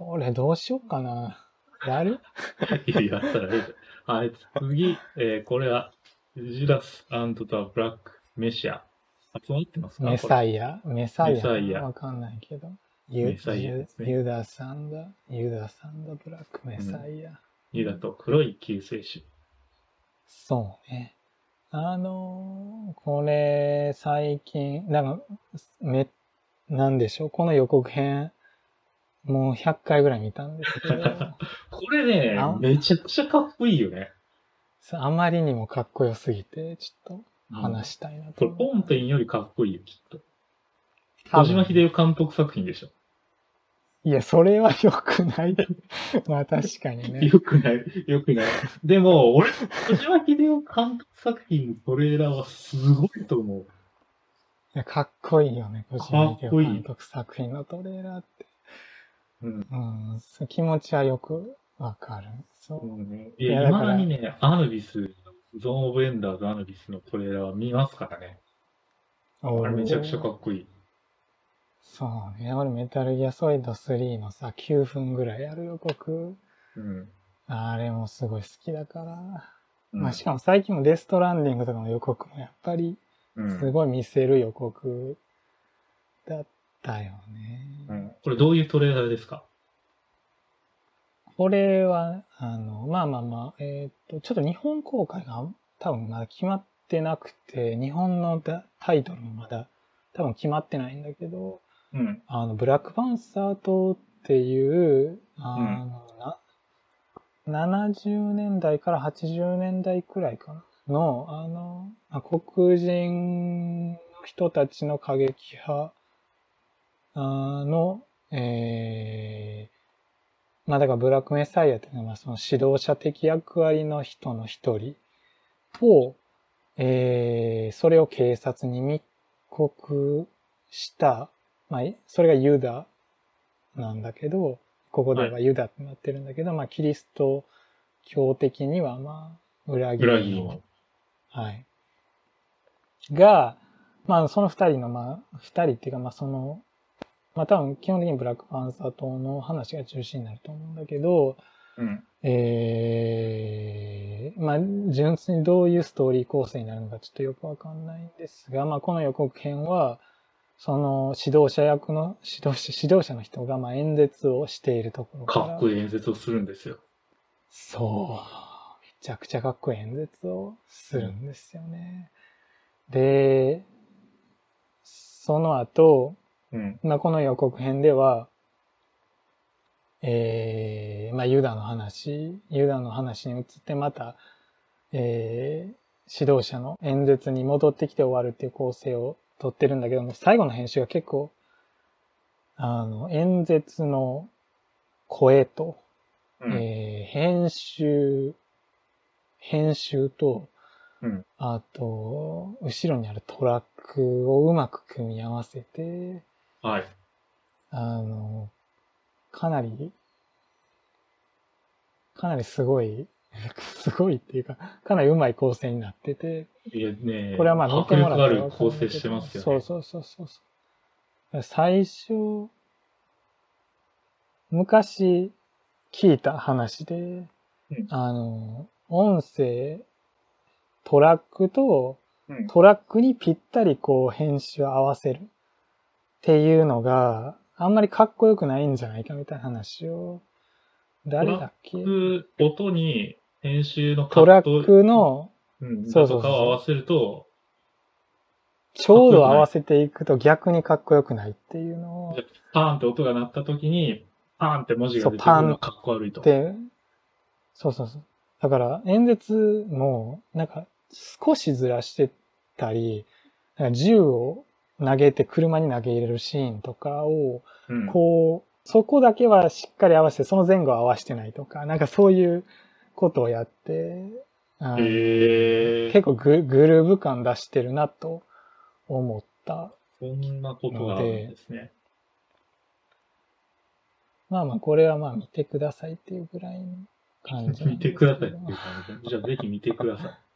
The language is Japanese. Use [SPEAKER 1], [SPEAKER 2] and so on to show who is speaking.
[SPEAKER 1] これどうしようかな。やる？
[SPEAKER 2] いや、やったらいい。はい、次、えー、これは、ジュダスザ・ブラック・メシア。集まってますか？
[SPEAKER 1] メサイア？メサイア？わかんないけど。ユ
[SPEAKER 2] メサイアですね
[SPEAKER 1] ユダサンダ、ユダサンダブラックメサイア。
[SPEAKER 2] ユダと黒い救世主。
[SPEAKER 1] そうね。あのーこれ、最近、なんか、め、なんでしょう、この予告編、もう100回ぐらい見たんですけど、
[SPEAKER 2] これね
[SPEAKER 1] あ、
[SPEAKER 2] めちゃくちゃかっこいいよね。
[SPEAKER 1] あまりにもかっこよすぎて、ちょっと話したいな
[SPEAKER 2] ことれ、
[SPEAKER 1] 思う。
[SPEAKER 2] 本編よりかっこいいよ、きっと。小島秀夫監督作品でしょ。
[SPEAKER 1] いや、それは良くない。まあ確かにね。
[SPEAKER 2] よくない、よくない。でも、俺、小島秀夫監督作品のトレーラーはすごいと思う。
[SPEAKER 1] いやかっこいいよね、小島秀夫監督作品のトレーラーって。
[SPEAKER 2] うん。
[SPEAKER 1] うん、そう気持ちはよくわかる。そう。
[SPEAKER 2] うん、いや、
[SPEAKER 1] いやだ
[SPEAKER 2] にね、アヌビス、ゾーン・オブ・エンダーズ・アヌビスのトレーラーは見ますからね。あれめちゃくちゃかっこいい。
[SPEAKER 1] そうね。俺メタルギアソリッド3のさ、9分ぐらいある予告。
[SPEAKER 2] うん。
[SPEAKER 1] あれもすごい好きだから。
[SPEAKER 2] うん
[SPEAKER 1] まあしかも最近もデストランディングとかの予告もやっぱり
[SPEAKER 2] うん
[SPEAKER 1] すごい見せる予告だったよね。
[SPEAKER 2] うんこれどういうトレーラーですか？
[SPEAKER 1] これは、あの、まあまあまあ、えっ、と、ちょっと日本公開が多分まだ決まってなくて、日本のタタイトルもまだ多分決まってないんだけど、
[SPEAKER 2] うん。
[SPEAKER 1] あの、ブラックパンサー島っていう、あの、な、70年代から80年代くらいかなの、あの、まあ黒人の人たちの過激派あの、えー、まあだからブラックメサイアっていうのはその指導者的役割の人の一人を、えー、それを警察に密告した、まあ、それがユダなんだけど、ここではユダってなってるんだけど、まあ、キリスト教的には、まあ、裏切りの
[SPEAKER 2] 裏切りの。
[SPEAKER 1] はい。が、まあ、その二人の、まあ、二人っていうか、まあ、その、まあ、多分、基本的にブラックパンサー党の話が中心になると思うんだけど、
[SPEAKER 2] うん。
[SPEAKER 1] えー、まあ、純粋にどういうストーリー構成になるのかちょっとよくわかんないんですが、まあ、この予告編は、その指導者役の、指導者、指導者の人が、まあ、演説をしているところから。
[SPEAKER 2] かっこいい演説をするんですよ。
[SPEAKER 1] そう。めちゃくちゃかっこいい演説をするんですよね。で、その後、
[SPEAKER 2] うん。
[SPEAKER 1] まあ、この予告編では、えー、まあ、ユダの話、ユダの話に移ってまた、えー、指導者の演説に戻ってきて終わるっていう構成をとってるんだけども、最後の編集が結構、あの、演説の声と、
[SPEAKER 2] うん。
[SPEAKER 1] えー編集、編集と、
[SPEAKER 2] うん
[SPEAKER 1] あと、後ろにあるトラックをうまく組み合わせて、
[SPEAKER 2] はい。
[SPEAKER 1] あの、かなり、かなりすごい、すごいっていうか、かなりうまい構成になってて、
[SPEAKER 2] いやね
[SPEAKER 1] これはまあ見てもらったら
[SPEAKER 2] 構成してますよね。
[SPEAKER 1] そうそうそうそう。最初、昔聞いた話で、
[SPEAKER 2] うん
[SPEAKER 1] あの、音声、トラックと
[SPEAKER 2] うん
[SPEAKER 1] トラックにぴったりこう編集を合わせるっていうのがあんまりかっこよくないんじゃないかみたいな話を、誰だっけ？
[SPEAKER 2] 音に編集のカ
[SPEAKER 1] トラ
[SPEAKER 2] ット
[SPEAKER 1] ックの
[SPEAKER 2] うん、
[SPEAKER 1] そうそうそう。
[SPEAKER 2] とかを合わせると、
[SPEAKER 1] ちょうど合わせていくと逆にかっこよくないっていうのを、
[SPEAKER 2] パーンって音が鳴った時に、パーンって文字が出てくるのがかっこ悪いと。
[SPEAKER 1] で、そうそうそう。だから演説も、なんか少しずらしてたり、なんか銃を投げて車に投げ入れるシーンとかを、
[SPEAKER 2] うん
[SPEAKER 1] こう、そこだけはしっかり合わせて、その前後は合わせてないとか、なんかそういうことをやって、あの
[SPEAKER 2] へー
[SPEAKER 1] 結構ググルーヴ感出してるなと思った。
[SPEAKER 2] そんなことがあるんですね。
[SPEAKER 1] まあまあ、これはまあ見てくださいっていうぐらいの感じなん
[SPEAKER 2] 見。てくださいっていう感じで。じゃあぜひ見てください。